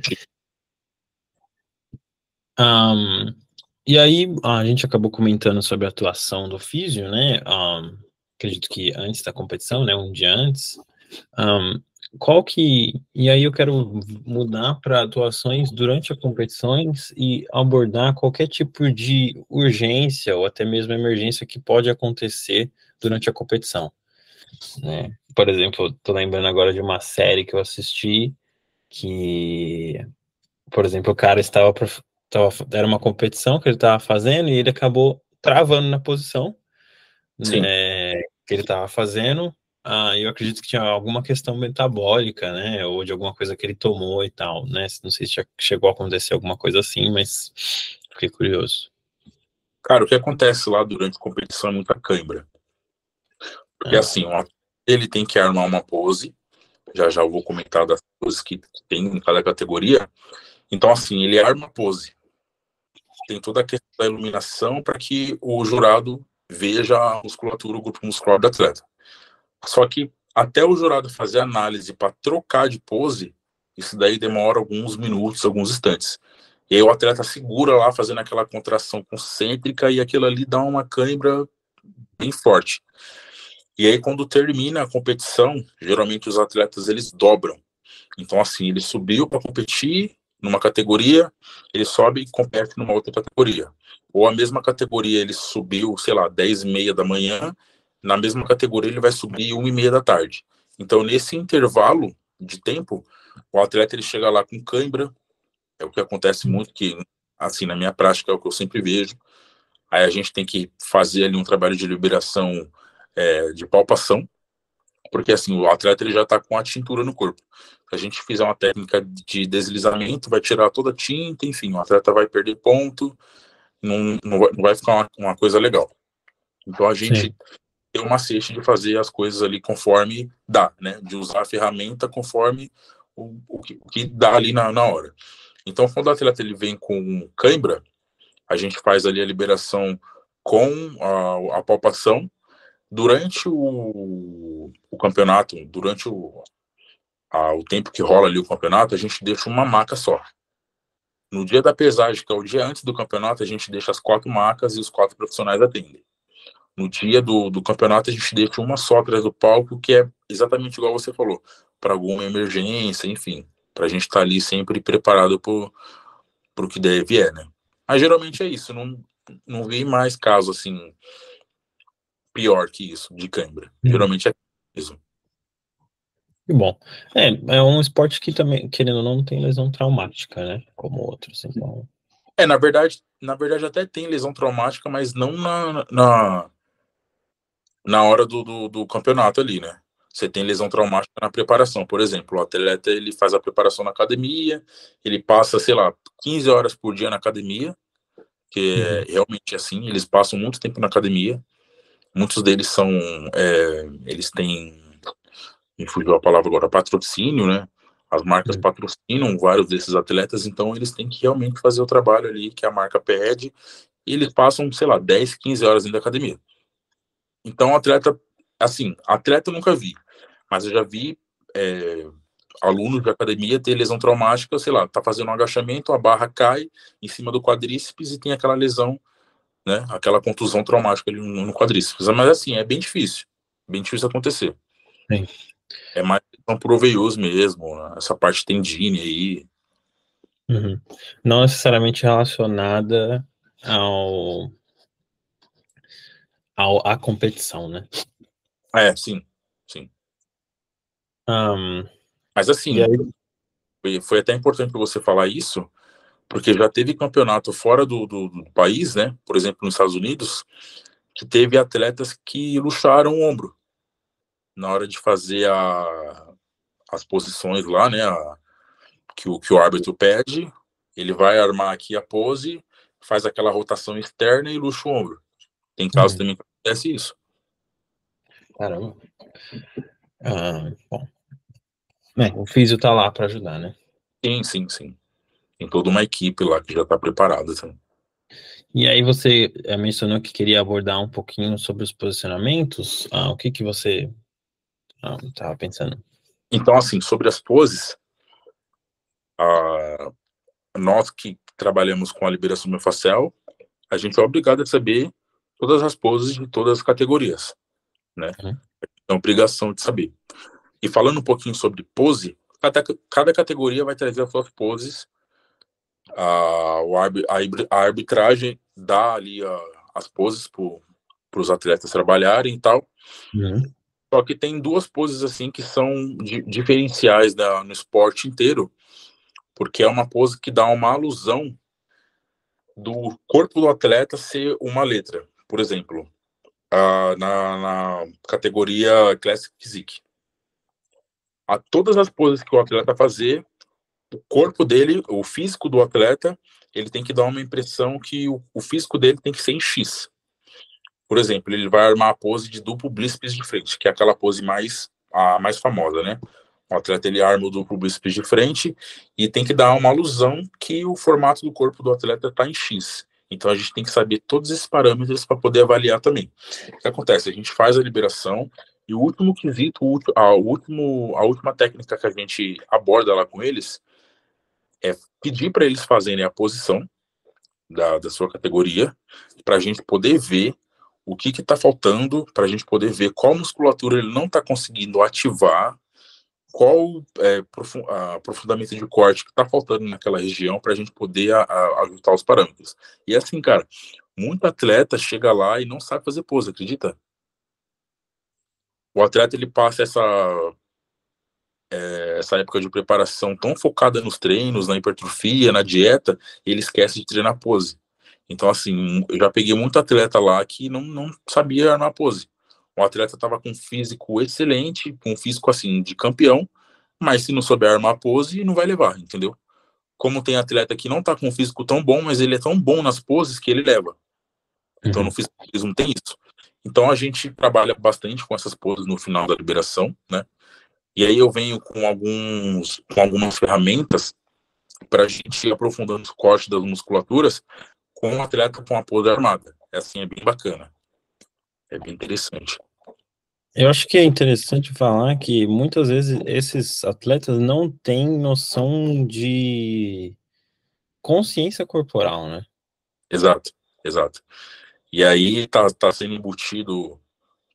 Um, e aí, a gente acabou comentando sobre a atuação do físio, né? Um, acredito que antes da competição, né? Um dia antes. Um, qual que. E aí eu quero mudar para atuações durante as competições e abordar qualquer tipo de urgência ou até mesmo emergência que pode acontecer durante a competição. Né? Por exemplo, tô lembrando agora de uma série que eu assisti que, por exemplo, o cara estava tava, era uma competição que ele estava fazendo e ele acabou travando na posição né, que ele estava fazendo. Ah, eu acredito que tinha alguma questão metabólica, né, ou de alguma coisa que ele tomou e tal, né? Não sei se chegou a acontecer alguma coisa assim, mas fiquei curioso. Cara, o que acontece lá durante a competição é muita cãibra. Porque ah. assim, ele tem que armar uma pose, já já eu vou comentar das poses que tem em cada categoria. Então, assim, ele arma a pose tem toda a questão da iluminação para que o jurado veja a musculatura, o grupo muscular do atleta. Só que até o jurado fazer análise para trocar de pose, isso daí demora alguns minutos, alguns instantes. E aí o atleta segura lá, fazendo aquela contração concêntrica, e aquilo ali dá uma cãibra bem forte. E aí, quando termina a competição, geralmente os atletas eles dobram. Então, assim, ele subiu para competir numa categoria, ele sobe e compete numa outra categoria. Ou a mesma categoria, ele subiu, sei lá, 10 e meia da manhã, na mesma categoria ele vai subir 1 e meia da tarde. Então, nesse intervalo de tempo, o atleta ele chega lá com cãibra, é o que acontece muito, que, assim, na minha prática é o que eu sempre vejo. Aí a gente tem que fazer ali um trabalho de liberação é, de palpação, porque assim, o atleta ele já está com a tintura no corpo. Se a gente fizer uma técnica de deslizamento, vai tirar toda a tinta, enfim, o atleta vai perder ponto, não, não, vai, não vai ficar uma, uma, coisa legal. Então a gente Sim. tem uma cesta de fazer as coisas ali conforme dá, né? De usar a ferramenta conforme o, o, que, o que, dá ali na, na hora. Então, quando o atleta ele vem com cãibra, a gente faz ali a liberação com a, a palpação durante o, o campeonato, durante o, a, o tempo que rola ali o campeonato, a gente deixa uma maca só. No dia da pesagem, que é o dia antes do campeonato, a gente deixa as quatro macas e os quatro profissionais atendem. No dia do, do campeonato, a gente deixa uma só atrás do palco, que é exatamente igual você falou, para alguma emergência, enfim, para a gente estar tá ali sempre preparado para o que deve é, né? Mas geralmente é isso, não, não vi mais caso assim pior que isso, de cãibra. Hum. Geralmente é isso. Que bom. É, é um esporte que também, querendo ou não, não tem lesão traumática, né? Como outros, então. É, na verdade, na verdade até tem lesão traumática, mas não na, na, na hora do, do, do campeonato ali, né? Você tem lesão traumática na preparação. Por exemplo, o atleta ele faz a preparação na academia, ele passa, sei lá, 15 horas por dia na academia, que é uhum. realmente assim, eles passam muito tempo na academia. Muitos deles são, é, eles têm, me fugiu a palavra agora, patrocínio, né? As marcas uhum. patrocinam vários desses atletas, então eles têm que realmente fazer o trabalho ali que a marca pede, e eles passam, sei lá, 10, 15 horas dentro da academia. Então, atleta, assim, atleta eu nunca vi, mas eu já vi é, alunos de academia ter lesão traumática, sei lá, tá fazendo um agachamento, a barra cai em cima do quadríceps e tem aquela lesão né? Aquela contusão traumática ali no quadríceps. Mas assim, é bem difícil. Bem difícil acontecer. Sim. É mais um proveioso mesmo, essa parte tendine aí. Uhum. Não necessariamente relacionada ao, ao à competição, né? É, sim, sim. Um, Mas assim, aí... foi, foi até importante você falar isso, porque já teve campeonato fora do, do, do, país, né? Por exemplo, nos Estados Unidos, que teve atletas que luxaram o ombro na hora de fazer a, as posições lá, né? A, que, o, que o árbitro pede, ele vai armar aqui a pose, faz aquela rotação externa e luxa o ombro. Tem casos uhum. também que acontece isso. Caramba. Ah, bom. É, o físio tá lá para ajudar, né? Sim, sim, sim. Tem toda uma equipe lá que já está preparada. Assim. E aí você eh, mencionou que queria abordar um pouquinho sobre os posicionamentos. Ah, o que que você estava ah, pensando? Então, assim, sobre as poses, ah, nós que trabalhamos com a liberação miofascial, a gente é obrigado a saber todas as poses de todas as categorias, né? Uhum. É obrigação de saber. E falando um pouquinho sobre pose, cada, cada categoria vai trazer as suas poses a, a arbitragem dá ali a, as poses para os atletas trabalharem e tal. Uhum. Só que tem duas poses assim que são di, diferenciais da, no esporte inteiro, porque é uma pose que dá uma alusão do corpo do atleta ser uma letra. Por exemplo, a, na, na, categoria Classic Physique. A todas as poses que o atleta fazer, o corpo dele, o físico do atleta, ele tem que dar uma impressão que o, o físico dele tem que ser em X. Por exemplo, ele vai armar a pose de duplo bíceps de frente, que é aquela pose mais a mais famosa, né? O atleta ele arma o duplo bíceps de frente e tem que dar uma alusão que o formato do corpo do atleta está em X. Então a gente tem que saber todos esses parâmetros para poder avaliar também. O que acontece? A gente faz a liberação e o último quesito, a, último, a última técnica que a gente aborda lá com eles é pedir para eles fazerem a posição da, da sua categoria, para a gente poder ver o que está faltando, para a gente poder ver qual musculatura ele não está conseguindo ativar, qual é, aprofundamento de corte que está faltando naquela região, para a gente poder a, a, ajustar os parâmetros. E assim, cara, muito atleta chega lá e não sabe fazer pose, acredita? O atleta ele passa essa é, essa época de preparação tão focada nos treinos, na hipertrofia, na dieta, ele esquece de treinar pose. Então, assim, eu já peguei muito atleta lá que não, não sabia armar pose. O atleta estava com um físico excelente, com um físico, assim, de campeão, mas se não souber armar pose, não vai levar, entendeu? Como tem atleta que não está com um físico tão bom, mas ele é tão bom nas poses que ele leva. Então, uhum. no fisiculturismo tem isso. Então, a gente trabalha bastante com essas poses no final da liberação, né? E aí eu venho com alguns com algumas ferramentas para a gente ir aprofundando o corte das musculaturas com o atleta com a pose armada. É assim, é bem bacana. É bem interessante. Eu acho que é interessante falar que muitas vezes esses atletas não têm noção de consciência corporal, né? Exato, exato. E aí tá, tá sendo embutido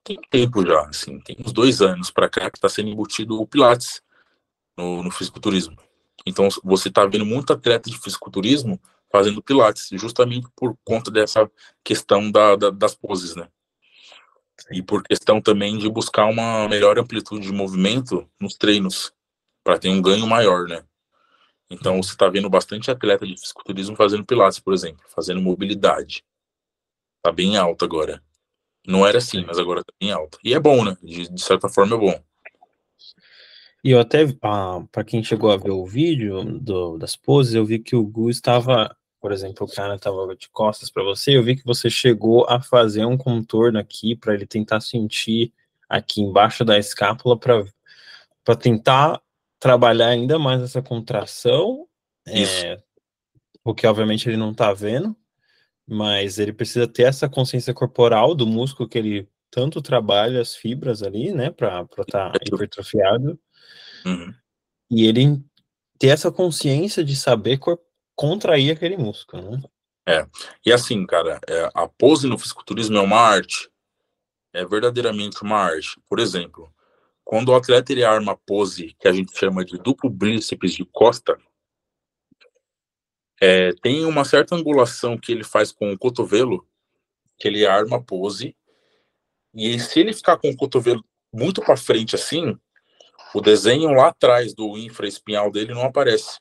tem tempo já, assim, tem uns dois anos para cá que está sendo embutido o Pilates no, no fisiculturismo. Então você está vendo muito atleta de fisiculturismo fazendo Pilates, justamente por conta dessa questão da, da, das poses, né? E por questão também de buscar uma melhor amplitude de movimento nos treinos, para ter um ganho maior, né? Então você está vendo bastante atleta de fisiculturismo fazendo Pilates, por exemplo, fazendo mobilidade. Tá bem alto agora. Não era assim, mas agora tá bem alta. E é bom, né? De, de certa forma é bom. E eu até, ah, para quem chegou a ver o vídeo do, das poses, eu vi que o Gu estava, por exemplo, o cara estava de costas para você, eu vi que você chegou a fazer um contorno aqui para ele tentar sentir aqui embaixo da escápula para tentar trabalhar ainda mais essa contração, é, o que obviamente ele não está vendo, mas ele precisa ter essa consciência corporal do músculo que ele tanto trabalha as fibras ali, né, para estar tá hipertrofiado. Uhum. E ele ter essa consciência de saber contrair aquele músculo, né? É. E assim, cara, é, a pose no fisiculturismo é uma arte. É verdadeiramente uma arte. Por exemplo, quando o atleta ele arma a pose que a gente chama de duplo bíceps de costa, é, tem uma certa angulação que ele faz com o cotovelo, que ele arma a pose, e se ele ficar com o cotovelo muito para frente assim, o desenho lá atrás do infraespinhal dele não aparece.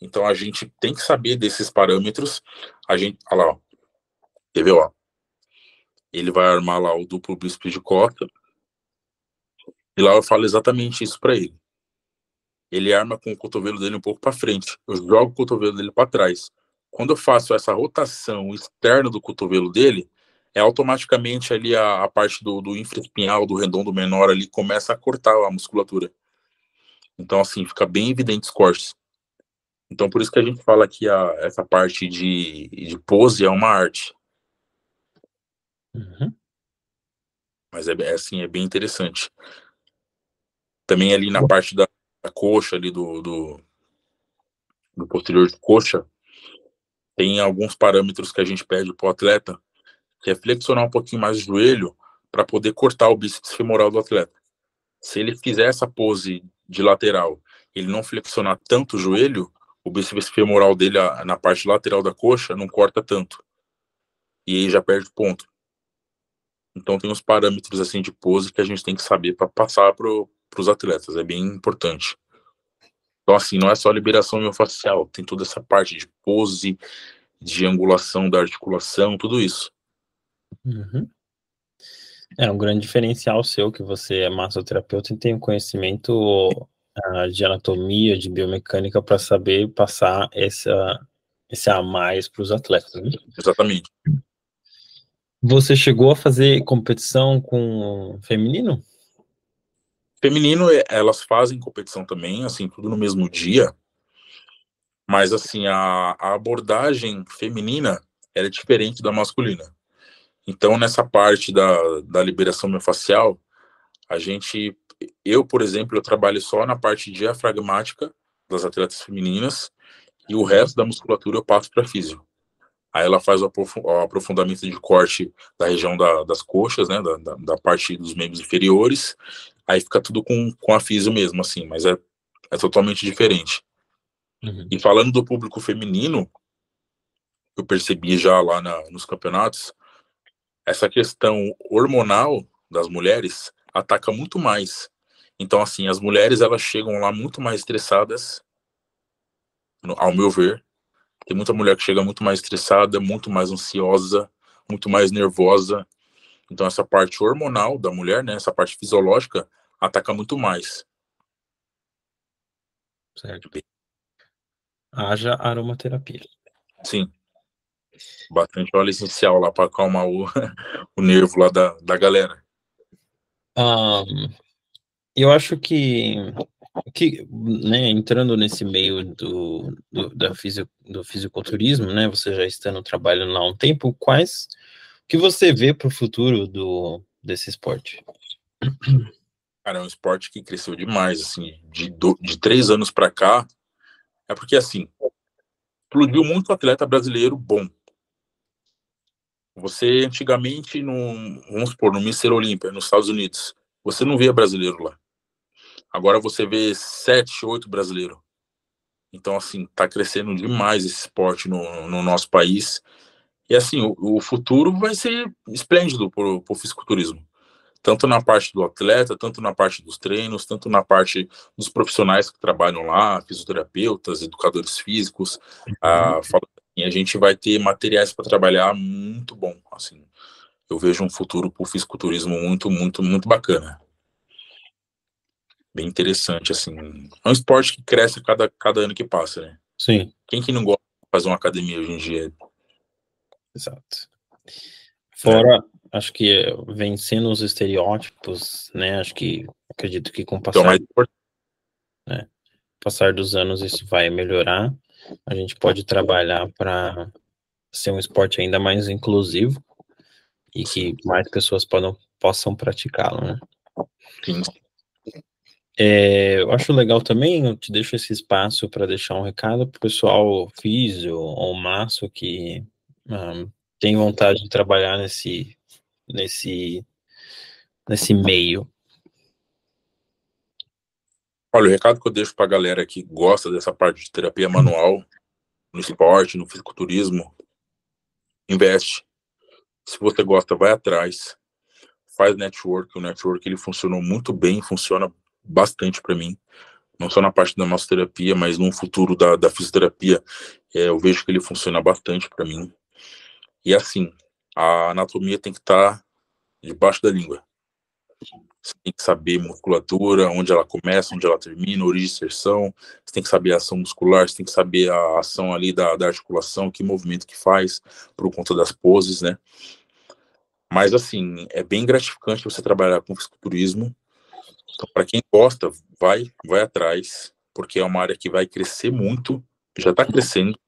Então a gente tem que saber desses parâmetros. A gente, olha lá, ó. ó? Ele vai armar lá o duplo bíceps de cota. E lá eu falo exatamente isso para ele ele arma com o cotovelo dele um pouco para frente. Eu jogo o cotovelo dele para trás. Quando eu faço essa rotação externa do cotovelo dele, é automaticamente ali a, a parte do, do infraespinhal, do redondo menor ali, começa a cortar a musculatura. Então, assim, fica bem evidente os cortes. Então, por isso que a gente fala que a, essa parte de, de pose é uma arte. Uhum. Mas é, é, assim, é bem interessante. Também ali na parte da, da coxa ali do, do, do posterior de coxa, tem alguns parâmetros que a gente pede para o atleta, que é flexionar um pouquinho mais o joelho para poder cortar o bíceps femoral do atleta. Se ele fizer essa pose de lateral, ele não flexionar tanto o joelho, o bíceps femoral dele na parte lateral da coxa não corta tanto. E aí já perde ponto. Então tem uns parâmetros assim de pose que a gente tem que saber para passar pro, para os atletas, é bem importante. Então, assim, não é só liberação miofascial, tem toda essa parte de pose, de angulação da articulação, tudo isso. Uhum. É um grande diferencial seu que você é massoterapeuta e tem um conhecimento uh, de anatomia, de biomecânica para saber passar essa, esse a mais para os atletas. Né? Exatamente. Você chegou a fazer competição com feminino? Feminino, é, elas fazem competição também, assim, tudo no mesmo dia. Mas, assim, a, a abordagem feminina é diferente da masculina. Então, nessa parte da, da liberação miofascial, a gente, eu, por exemplo, eu trabalho só na parte diafragmática das atletas femininas e o resto da musculatura eu passo para físio. Aí ela faz o aprofundamento de corte da região da, das coxas, né, da, da, da, parte dos membros inferiores. Aí fica tudo com, com a físio mesmo, assim, mas é, é totalmente diferente. Uhum. E falando do público feminino, eu percebi já lá na, nos campeonatos, essa questão hormonal das mulheres ataca muito mais. Então, assim, as mulheres elas chegam lá muito mais estressadas, ao meu ver, tem muita mulher que chega muito mais estressada, muito mais ansiosa, muito mais nervosa. Então essa parte hormonal da mulher, né, essa parte fisiológica, ataca muito mais. Certo. Haja aromaterapia. Sim. Bastante óleo essencial lá para acalmar o, o nervo lá da, da galera. Um, eu acho que que, né, entrando nesse meio do, do, da fisio, do fisiculturismo, né, você já estando trabalhando lá há um tempo, quais que você vê para o futuro do, desse esporte? Cara, é um esporte que cresceu demais, assim, de, do, de três anos para cá, é porque, assim, explodiu muito atleta brasileiro bom. Você, antigamente, no, vamos supor, no Mister Olímpia, nos Estados Unidos, você não via brasileiro lá. Agora você vê sete, oito brasileiros. Então, assim, tá crescendo demais esse esporte no, no nosso país. E, assim, o, o futuro vai ser esplêndido pro, pro fisiculturismo. Tanto na parte do atleta, tanto na parte dos treinos, tanto na parte dos profissionais que trabalham lá, fisioterapeutas, educadores físicos. Uhum. Ah, assim, a gente vai ter materiais para trabalhar muito bom, assim. Eu vejo um futuro para o fisiculturismo muito, muito, muito bacana bem interessante, assim. É um esporte que cresce cada, cada ano que passa, né? Sim. Quem que não gosta de fazer uma academia hoje em dia? Exato. Fora, é. acho que vencendo os estereótipos, né? Acho que acredito que com o então, passar, então, né, passar dos anos isso vai melhorar. A gente pode trabalhar para ser um esporte ainda mais inclusivo e que mais pessoas podam, possam praticá-lo, né? Sim. É, eu acho legal também, eu te deixo esse espaço para deixar um recado para o pessoal físio ou maço que um, tem vontade de trabalhar nesse, nesse, nesse meio. Olha, o recado que eu deixo para a galera que gosta dessa parte de terapia manual, no esporte, no fisiculturismo, investe. Se você gosta, vai atrás. Faz network. O network ele funcionou muito bem, funciona bastante para mim, não só na parte da massoterapia, mas no futuro da, da fisioterapia, é, eu vejo que ele funciona bastante para mim. E assim, a anatomia tem que estar tá debaixo da língua. Você tem que saber musculatura, onde ela começa, onde ela termina, origem de inserção. Você tem que saber a ação muscular, você tem que saber a ação ali da, da articulação, que movimento que faz, por conta das poses, né? Mas, assim, é bem gratificante você trabalhar com fisiculturismo então, para quem gosta, vai, vai atrás, porque é uma área que vai crescer muito, já está crescendo.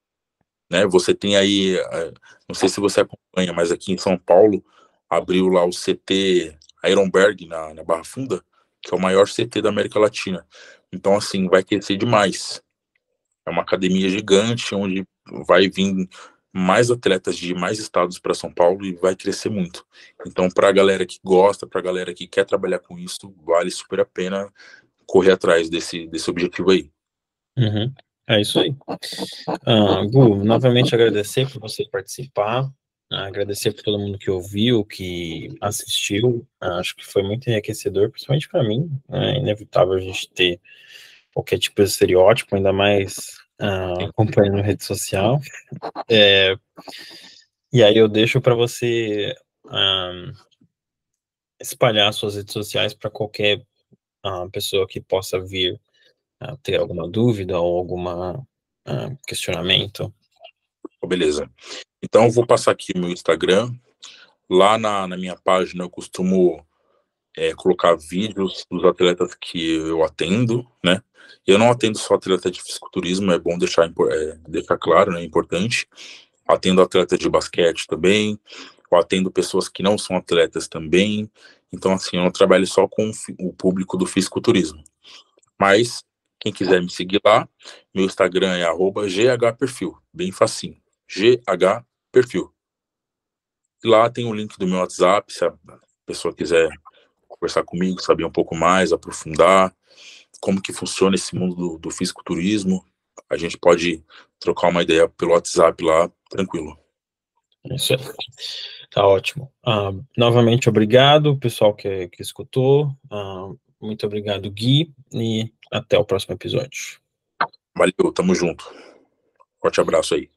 Né? Você tem aí, eh, não sei se você acompanha, mas aqui em São Paulo abriu lá o CT Ironberg na, na Barra Funda, que é o maior CT da América Latina. Então, assim, vai crescer demais. É uma academia gigante onde vai vir mais atletas de mais estados para São Paulo e vai crescer muito. Então, para a galera que gosta, para a galera que quer trabalhar com isso, vale super a pena correr atrás desse, desse objetivo aí. Uhum. É isso aí. Uh, Gu, novamente agradecer por você participar, agradecer por todo mundo que ouviu, que assistiu. Uh, acho que foi muito enriquecedor, principalmente para mim. É inevitável a gente ter qualquer tipo de estereótipo, ainda mais uh, acompanhando rede social. É, e aí eu deixo para você uh, espalhar suas redes sociais para qualquer uh, pessoa que possa vir ter alguma dúvida ou alguma questionamento. Beleza. Então eu vou passar aqui meu Instagram. Lá na, na minha página eu costumo é, colocar vídeos dos atletas que eu atendo, né? Eu não atendo só atleta de fisiculturismo, é bom deixar, é, deixar claro, né? É importante. Atendo atleta de basquete também, eu atendo pessoas que não são atletas também. Então, assim, eu não trabalho só com o público do fisiculturismo. Mas Quem quiser me seguir lá, meu Instagram é @ghperfil, bem facinho. ghperfil. E lá tem o link do meu WhatsApp, se a pessoa quiser conversar comigo, saber um pouco mais, aprofundar como que funciona esse mundo do, do fisiculturismo, a gente pode trocar uma ideia pelo WhatsApp lá, tranquilo. Isso aí. Tá ótimo. Uh, novamente, obrigado, pessoal que, que escutou. Uh, muito obrigado, Gui, e até o próximo episódio. Valeu, tamo junto. Forte abraço aí.